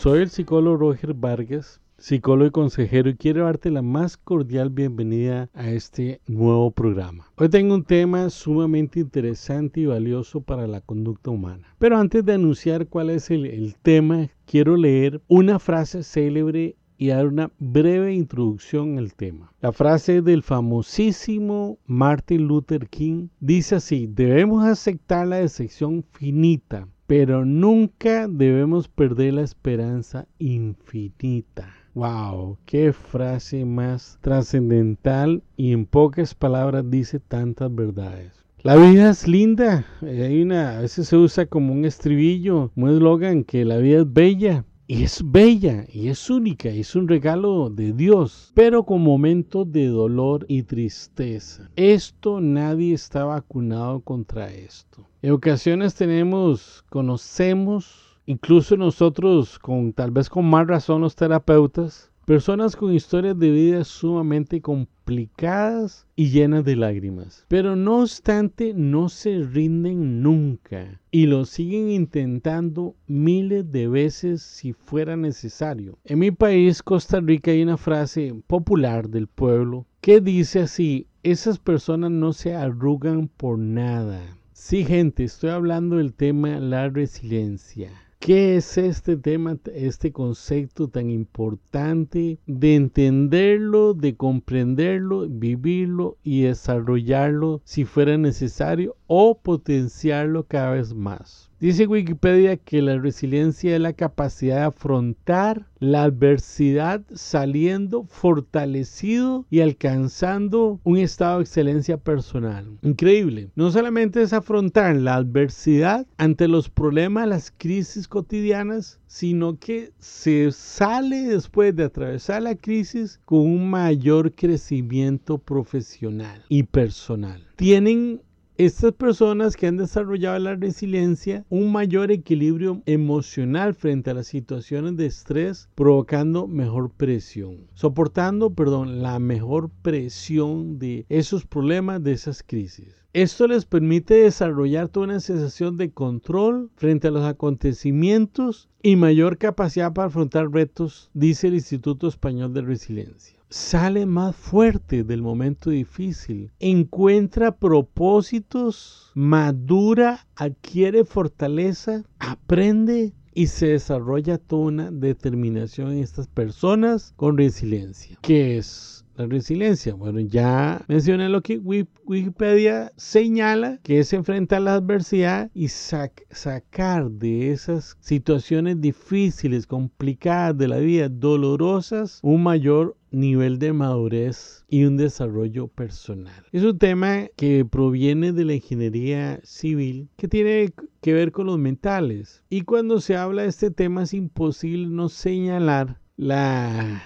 Soy el psicólogo Roger Vargas, psicólogo y consejero, y quiero darte la más cordial bienvenida a este nuevo programa. Hoy tengo un tema sumamente interesante y valioso para la conducta humana. Pero antes de anunciar cuál es el, tema, quiero leer una frase célebre y dar una breve introducción al tema. La frase del famosísimo Martin Luther King dice así, debemos aceptar la decepción finita, pero nunca debemos perder la esperanza infinita. Wow, qué frase más trascendental y en pocas palabras dice tantas verdades. La vida es linda, hay una, a veces se usa como un estribillo, un eslogan que la vida es bella, y es bella y es única, es un regalo de Dios, pero con momentos de dolor y tristeza. Esto nadie está vacunado contra esto. En ocasiones tenemos, conocemos, incluso nosotros con tal vez con más razón los terapeutas, Personas con historias de vida sumamente complicadas y llenas de lágrimas. Pero no obstante, no se rinden nunca y lo siguen intentando miles de veces si fuera necesario. En mi país, Costa Rica, hay una frase popular del pueblo que dice así, esas personas no se arrugan por nada. Sí, gente, estoy hablando del tema la resiliencia. ¿Qué es este tema, este concepto tan importante de entenderlo, de comprenderlo, vivirlo y desarrollarlo si fuera necesario o potenciarlo cada vez más? Dice Wikipedia que la resiliencia es la capacidad de afrontar la adversidad saliendo fortalecido y alcanzando un estado de excelencia personal. Increíble. No solamente es afrontar la adversidad ante los problemas, las crisis cotidianas, sino que se sale después de atravesar la crisis con un mayor crecimiento profesional y personal. Tienen estas personas que han desarrollado la resiliencia, un mayor equilibrio emocional frente a las situaciones de estrés, provocando mejor presión, soportando, perdón, la mejor presión de esos problemas, de esas crisis. Esto les permite desarrollar toda una sensación de control frente a los acontecimientos y mayor capacidad para afrontar retos, dice el Instituto Español de Resiliencia sale más fuerte del momento difícil, encuentra propósitos, madura, adquiere fortaleza, aprende y se desarrolla toda una determinación en estas personas con resiliencia. ¿Qué es? La resiliencia, bueno, ya mencioné lo que Wikipedia señala, que es enfrentar la adversidad y sacar de esas situaciones difíciles, complicadas de la vida, dolorosas, un mayor nivel de madurez y un desarrollo personal. Es un tema que proviene de la ingeniería civil que tiene que ver con los mentales. Y cuando se habla de este tema es imposible no señalar la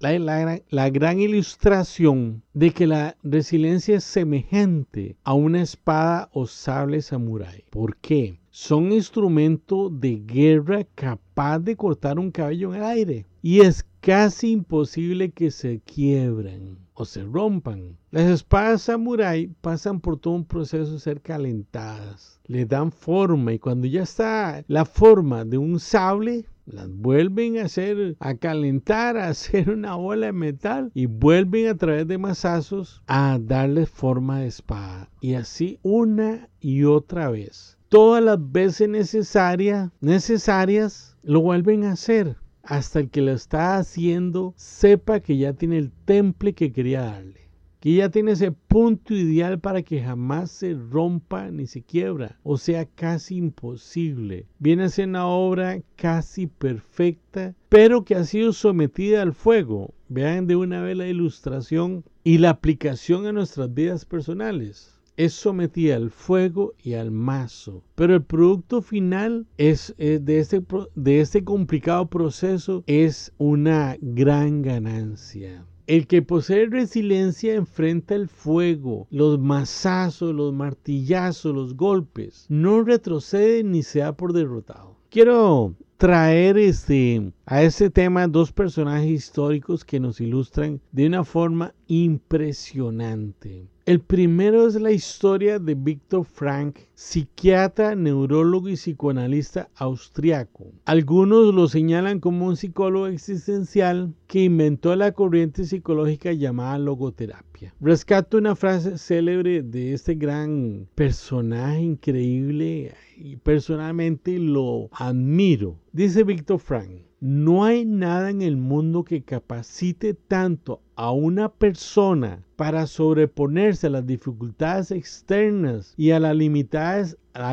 la, gran ilustración de que la resiliencia es semejante a una espada o sable samurái. ¿Por qué? Son instrumentos de guerra capaz de cortar un cabello en el aire. Y es casi imposible que se quiebren o se rompan. Las espadas samurái pasan por todo un proceso de ser calentadas. Le dan forma y cuando ya está la forma de un sable, las vuelven a hacer, a calentar, a hacer una bola de metal y vuelven a través de masazos a darle forma de espada. Y así una y otra vez. Todas las veces necesarias, necesarias, lo vuelven a hacer hasta el que lo está haciendo sepa que ya tiene el temple que quería darle que ya tiene ese punto ideal para que jamás se rompa ni se quiebra, o sea, casi imposible. Viene a ser una obra casi perfecta, pero que ha sido sometida al fuego. Vean de una vez la ilustración y la aplicación a nuestras vidas personales es sometida al fuego y al mazo. Pero el producto final es, de, este, de este complicado proceso es una gran ganancia. El que posee resiliencia enfrenta el fuego, los mazazos, los martillazos, los golpes. No retrocede ni se da por derrotado. Quiero traer este, a este tema dos personajes históricos que nos ilustran de una forma impresionante. El primero es la historia de Víctor Frank, psiquiatra, neurólogo y psicoanalista austriaco. Algunos lo señalan como un psicólogo existencial que inventó la corriente psicológica llamada logoterapia. Rescato una frase célebre de este gran personaje increíble y personalmente lo admiro. Dice Víctor Frank, no hay nada en el mundo que capacite tanto a una persona para sobreponerse a las dificultades externas y a las,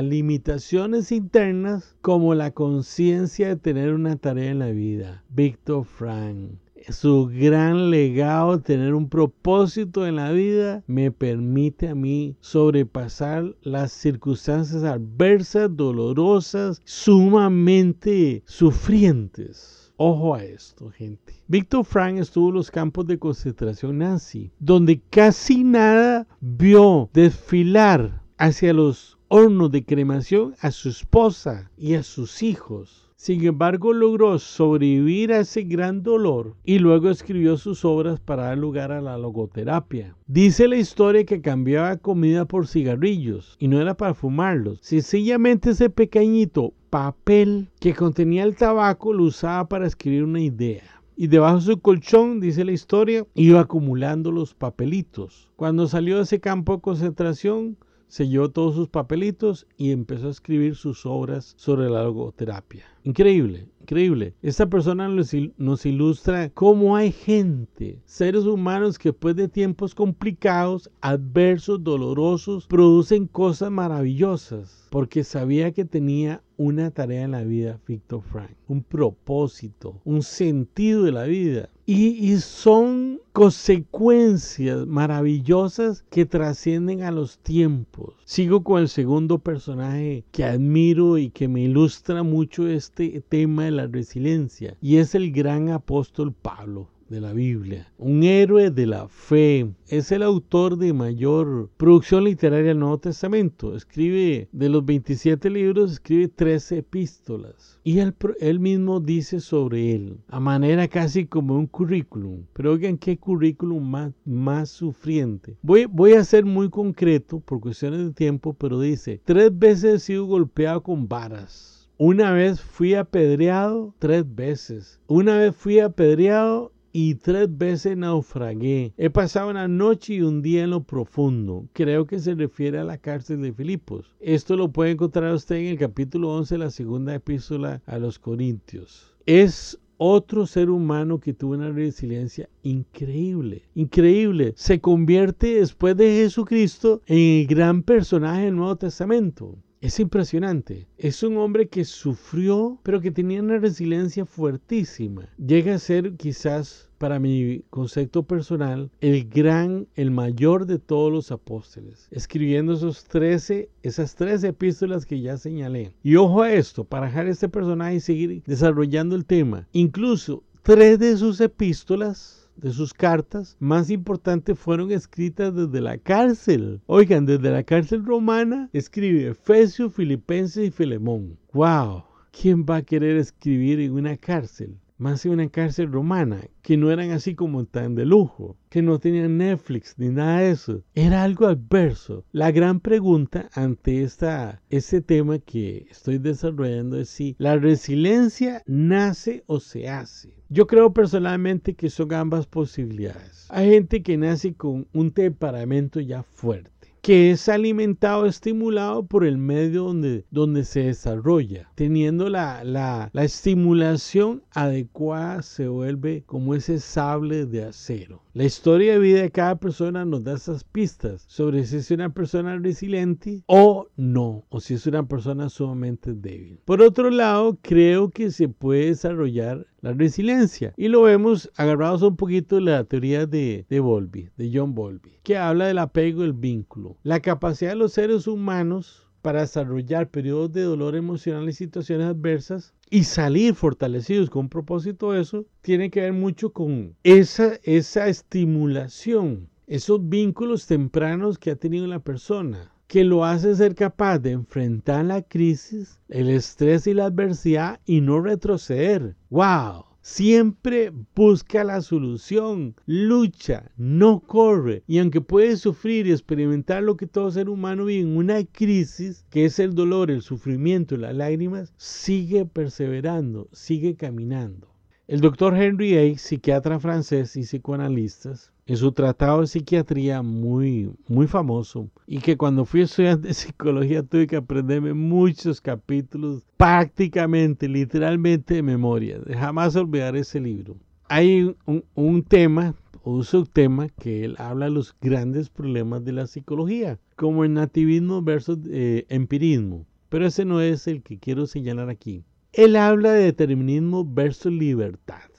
limitaciones internas como la conciencia de tener una tarea en la vida. Víctor Frank su gran legado, tener un propósito en la vida, me permite a mí sobrepasar las circunstancias adversas, dolorosas, sumamente sufrientes. Ojo a esto, gente. Víctor Frank estuvo en los campos de concentración nazi, donde casi nada vio desfilar hacia los hornos de cremación a su esposa y a sus hijos sin embargo, logró sobrevivir a ese gran dolor y luego escribió sus obras para dar lugar a la logoterapia. Dice la historia que cambiaba comida por cigarrillos y no era para fumarlos. Sencillamente ese pequeñito papel que contenía el tabaco lo usaba para escribir una idea y debajo de su colchón, dice la historia, iba acumulando los papelitos. Cuando salió de ese campo de concentración, selló todos sus papelitos y empezó a escribir sus obras sobre la logoterapia. Increíble, increíble. Esta persona nos, ilustra cómo hay gente, seres humanos que después de tiempos complicados, adversos, dolorosos, producen cosas maravillosas, porque sabía que tenía una tarea en la vida, Victor Frank, un propósito, un sentido de la vida. Y, son consecuencias maravillosas que trascienden a los tiempos. Sigo con el segundo personaje que admiro y que me ilustra mucho este tema de la resiliencia y es el gran apóstol Pablo de la Biblia, un héroe de la fe. Es el autor de mayor producción literaria del Nuevo Testamento. Escribe, de los 27 libros, escribe 13 epístolas. Y él, mismo dice sobre él, a manera casi como un currículum. Pero oigan qué currículum más, más sufriente. Voy, voy a ser muy concreto por cuestiones de tiempo, pero dice, tres veces he sido golpeado con varas una vez fui apedreado tres veces. Una vez fui apedreado y tres veces naufragué. He pasado una noche y un día en lo profundo. Creo que se refiere a la cárcel de Filipos. Esto lo puede encontrar usted en el capítulo 11 de la segunda epístola a los Corintios. Es otro ser humano que tuvo una resiliencia increíble, increíble. Se convierte después de Jesucristo en el gran personaje del Nuevo Testamento. Es impresionante. Es un hombre que sufrió, pero que tenía una resiliencia fuertísima. Llega a ser quizás, para mi concepto personal, el gran, el mayor de todos los apóstoles, escribiendo esos 13, esas 13 epístolas que ya señalé. Y ojo a esto, para dejar este personaje y seguir desarrollando el tema. Incluso tres de sus epístolas de sus cartas más importantes fueron escritas desde la cárcel. Oigan, desde la cárcel romana escribe Efesios, Filipenses y Filemón. ¡Wow! ¿Quién va a querer escribir en una cárcel? Más en una cárcel romana, que no eran así como tan de lujo, que no tenían Netflix ni nada de eso. Era algo adverso. La gran pregunta ante esta, este tema que estoy desarrollando es si la resiliencia nace o se hace. Yo creo personalmente que son ambas posibilidades. Hay gente que nace con un temperamento ya fuerte que es alimentado, estimulado por el medio donde, donde se desarrolla. Teniendo la, la, la estimulación adecuada se vuelve como ese sable de acero. La historia de vida de cada persona nos da esas pistas sobre si es una persona resiliente o no, o si es una persona sumamente débil. Por otro lado, creo que se puede desarrollar la resiliencia. Y lo vemos agarrados un poquito la teoría de, de Bowlby, de John Bowlby, que habla del apego y el vínculo. La capacidad de los seres humanos para desarrollar periodos de dolor emocional y situaciones adversas y salir fortalecidos con propósito eso, tiene que ver mucho con esa, esa estimulación, esos vínculos tempranos que ha tenido la persona que lo hace ser capaz de enfrentar la crisis, el estrés y la adversidad y no retroceder. ¡Wow! Siempre busca la solución, lucha, no corre. Y aunque puede sufrir y experimentar lo que todo ser humano vive en una crisis, que es el dolor, el sufrimiento, las lágrimas, sigue perseverando, sigue caminando. El doctor Henry A., psiquiatra francés y psicoanalista, en su tratado de psiquiatría muy, muy famoso y que cuando fui estudiante de psicología tuve que aprenderme muchos capítulos prácticamente, literalmente de memoria. Jamás olvidar ese libro. Hay un, tema un subtema que él habla de los grandes problemas de la psicología, como el nativismo versus eh, empirismo. Pero ese no es el que quiero señalar aquí. Él habla de determinismo versus libertad.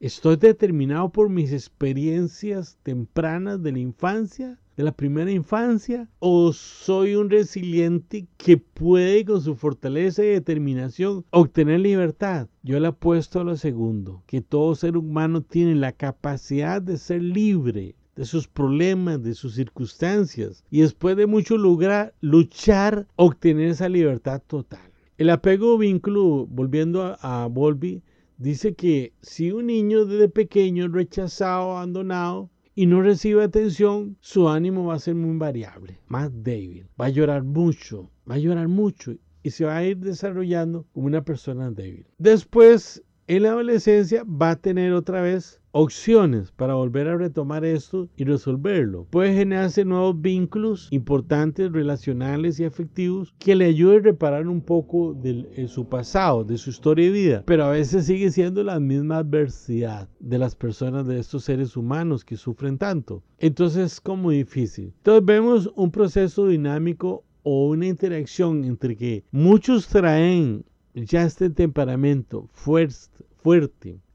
Estoy determinado por mis experiencias tempranas de la infancia, de la primera infancia, o soy un resiliente que puede con su fortaleza y determinación obtener libertad. Yo le apuesto a lo segundo, que todo ser humano tiene la capacidad de ser libre de sus problemas, de sus circunstancias, y después de mucho lograr luchar, obtener esa libertad total. El apego vínculo, volviendo a, a Volvi, dice que si un niño desde pequeño rechazado, abandonado y no recibe atención, su ánimo va a ser muy variable, más débil. Va a llorar mucho, va a llorar mucho y se va a ir desarrollando como una persona débil. Después, en la adolescencia, va a tener otra vez opciones para volver a retomar esto y resolverlo. Puede generarse nuevos vínculos importantes, relacionales y afectivos que le ayuden a reparar un poco de su pasado, de su historia de vida, pero a veces sigue siendo la misma adversidad de las personas, de estos seres humanos que sufren tanto. Entonces es como difícil. Entonces vemos un proceso dinámico o una interacción entre que muchos traen ya este temperamento fuerte,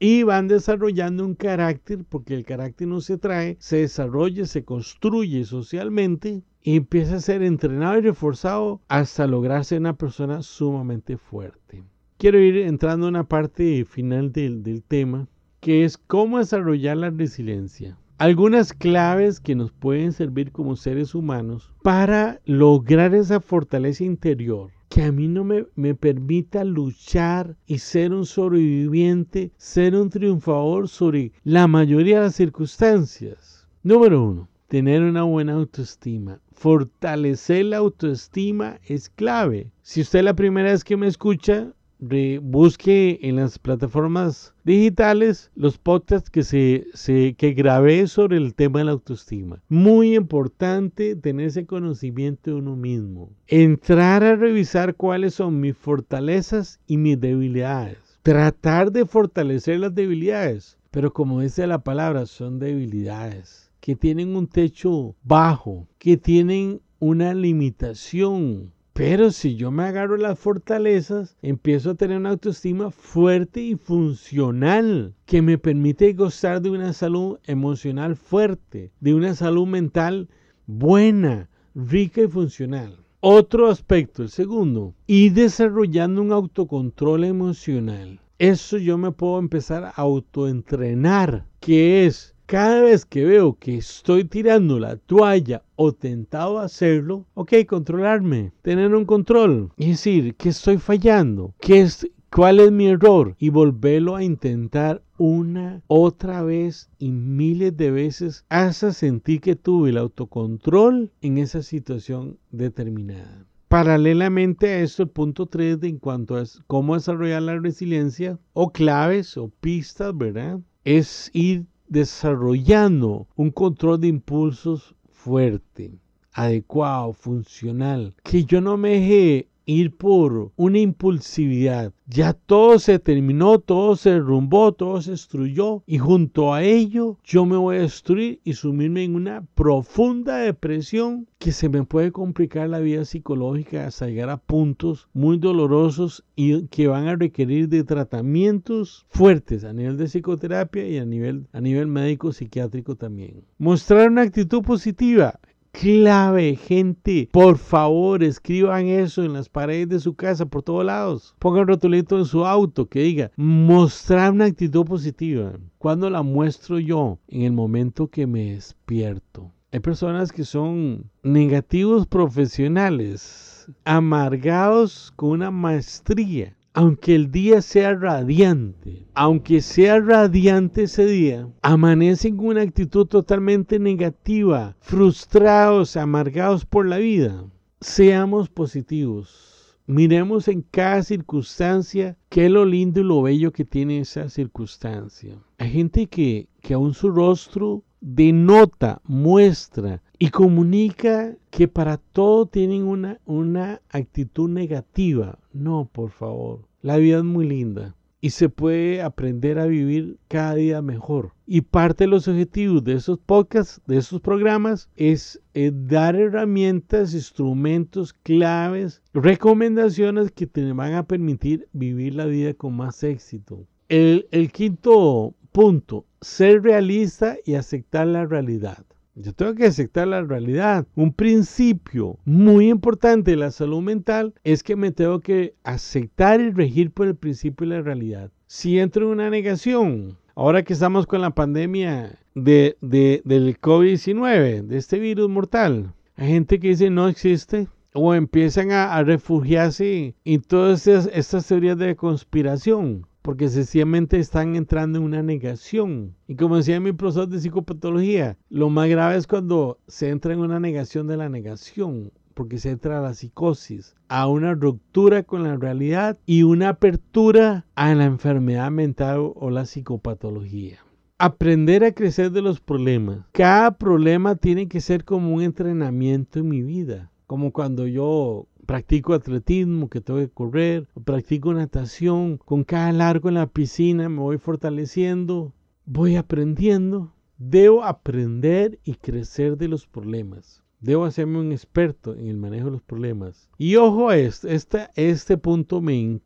y van desarrollando un carácter porque el carácter no se trae, se desarrolla, se construye socialmente y empieza a ser entrenado y reforzado hasta lograrse una persona sumamente fuerte. Quiero ir entrando en una parte final del, del tema que es cómo desarrollar la resiliencia. Algunas claves que nos pueden servir como seres humanos para lograr esa fortaleza interior que a mí no me, me, permita luchar y ser un sobreviviente, ser un triunfador sobre la mayoría de las circunstancias. Número uno, tener una buena autoestima. Fortalecer la autoestima es clave. Si usted la primera vez que me escucha, busque en las plataformas digitales los podcasts que, se, que grabé sobre el tema de la autoestima. Muy importante tener ese conocimiento de uno mismo. Entrar a revisar cuáles son mis fortalezas y mis debilidades. Tratar de fortalecer las debilidades. Pero como dice la palabra, son debilidades que tienen un techo bajo, que tienen una limitación pero si yo me agarro las fortalezas, empiezo a tener una autoestima fuerte y funcional que me permite gozar de una salud emocional fuerte, de una salud mental buena, rica y funcional. Otro aspecto, el segundo, y desarrollando un autocontrol emocional. Eso yo me puedo empezar a autoentrenar, que es cada vez que veo que estoy tirando la toalla o tentado a hacerlo, ok, controlarme, tener un control y decir que estoy fallando, que es, cuál es mi error y volverlo a intentar una, otra vez y miles de veces hasta sentir que tuve el autocontrol en esa situación determinada. Paralelamente a esto, el punto 3 de en cuanto a cómo desarrollar la resiliencia o claves o pistas, ¿verdad? Es ir desarrollando un control de impulsos fuerte, adecuado, funcional, que yo no me ir por una impulsividad. Ya todo se terminó, todo se derrumbó, todo se destruyó y junto a ello yo me voy a destruir y sumirme en una profunda depresión que se me puede complicar la vida psicológica hasta llegar a puntos muy dolorosos y que van a requerir de tratamientos fuertes a nivel de psicoterapia y a nivel, a nivel médico psiquiátrico también. Mostrar una actitud positiva clave, gente. Por favor, escriban eso en las paredes de su casa, por todos lados. Pongan rotulito en su auto que diga, mostrar una actitud positiva. ¿Cuándo la muestro yo? En el momento que me despierto. Hay personas que son negativos profesionales, amargados con una maestría aunque el día sea radiante, aunque sea radiante ese día, amanecen con una actitud totalmente negativa, frustrados, amargados por la vida. Seamos positivos. Miremos en cada circunstancia qué es lo lindo y lo bello que tiene esa circunstancia. Hay gente que, que aún su rostro denota, muestra y comunica que para todo tienen una, una actitud negativa. No, por favor. La vida es muy linda y se puede aprender a vivir cada día mejor. Y parte de los objetivos de esos podcasts, de esos programas, es, dar herramientas, instrumentos, claves, recomendaciones que te van a permitir vivir la vida con más éxito. El, el quinto punto, ser realista y aceptar la realidad. Yo tengo que aceptar la realidad. Un principio muy importante de la salud mental es que me tengo que aceptar y regir por el principio de la realidad. Si entro en una negación, ahora que estamos con la pandemia de, del COVID-19, de este virus mortal, hay gente que dice no existe o empiezan a, refugiarse en todas estas teorías de conspiración porque sencillamente están entrando en una negación. Y como decía mi profesor de psicopatología, lo más grave es cuando se entra en una negación de la negación, porque se entra a la psicosis, a una ruptura con la realidad y una apertura a la enfermedad mental o la psicopatología. Aprender a crecer de los problemas. Cada problema tiene que ser como un entrenamiento en mi vida. Como cuando yo practico atletismo, que tengo que correr, practico natación, con cada largo en la piscina me voy fortaleciendo, voy aprendiendo. Debo aprender y crecer de los problemas. Debo hacerme un experto en el manejo de los problemas. Y ojo a esto, este, este punto me,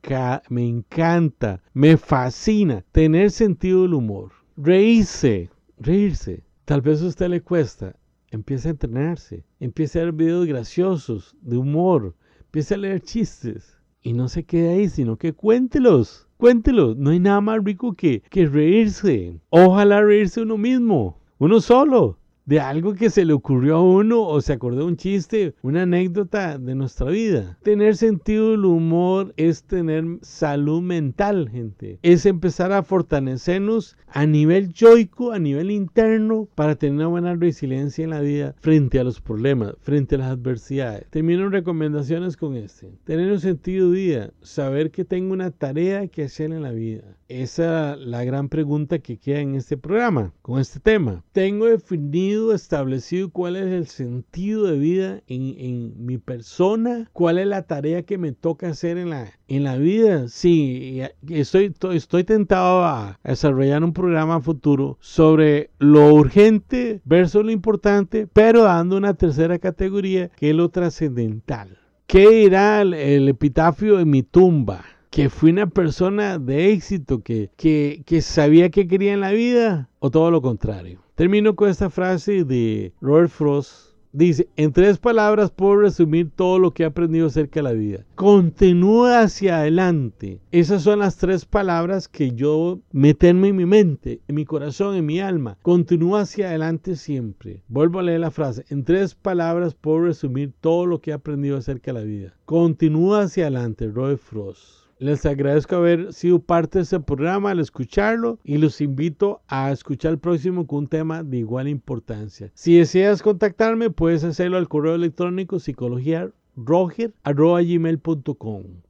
me encanta, me fascina, tener sentido del humor. Reírse, reírse. Tal vez a usted le cuesta. Empiece a entrenarse, empiece a ver videos graciosos, de humor, Empiece a leer chistes y no se quede ahí, sino que cuéntelos. Cuéntelos. No hay nada más rico que, que reírse. Ojalá reírse uno mismo, uno solo de algo que se le ocurrió a uno o se acordó un chiste, una anécdota de nuestra vida. Tener sentido del humor es tener salud mental, gente. Es empezar a fortalecernos a nivel yoico, a nivel interno, para tener una buena resiliencia en la vida frente a los problemas, frente a las adversidades. Termino recomendaciones con este. Tener un sentido de vida, saber que tengo una tarea que hacer en la vida. Esa es la gran pregunta que queda en este programa, con este tema. Tengo definido, establecido cuál es el sentido de vida en, mi persona, cuál es la tarea que me toca hacer en la, en la vida. Sí, estoy, estoy tentado a desarrollar un programa futuro sobre lo urgente versus lo importante, pero dando una tercera categoría que es lo trascendental. ¿Qué dirá el epitafio de mi tumba? Que fui una persona de éxito, que, que, que sabía que quería en la vida, o todo lo contrario. Termino con esta frase de Robert Frost. Dice, en tres palabras puedo resumir todo lo que he aprendido acerca de la vida. Continúa hacia adelante. Esas son las tres palabras que yo meterme en mi mente, en mi corazón, en mi alma. Continúa hacia adelante siempre. Vuelvo a leer la frase. En tres palabras puedo resumir todo lo que he aprendido acerca de la vida. Continúa hacia adelante, Robert Frost. Les agradezco haber sido parte de este programa al escucharlo y los invito a escuchar el próximo con un tema de igual importancia. Si deseas contactarme, puedes hacerlo al correo electrónico psicología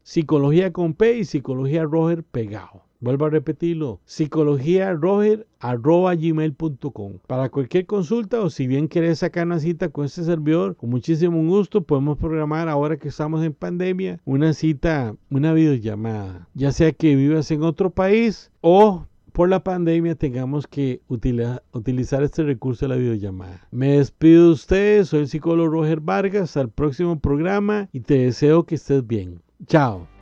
Psicología con P y psicología roger pegado. Vuelvo a repetirlo, psicologiaroger.gmail.com. Para cualquier consulta o si bien querés sacar una cita con este servidor, con muchísimo gusto podemos programar ahora que estamos en pandemia una cita, una videollamada. Ya sea que vivas en otro país o por la pandemia tengamos que utilizar este recurso de la videollamada. Me despido de ustedes, soy el psicólogo Roger Vargas, al próximo programa y te deseo que estés bien. Chao.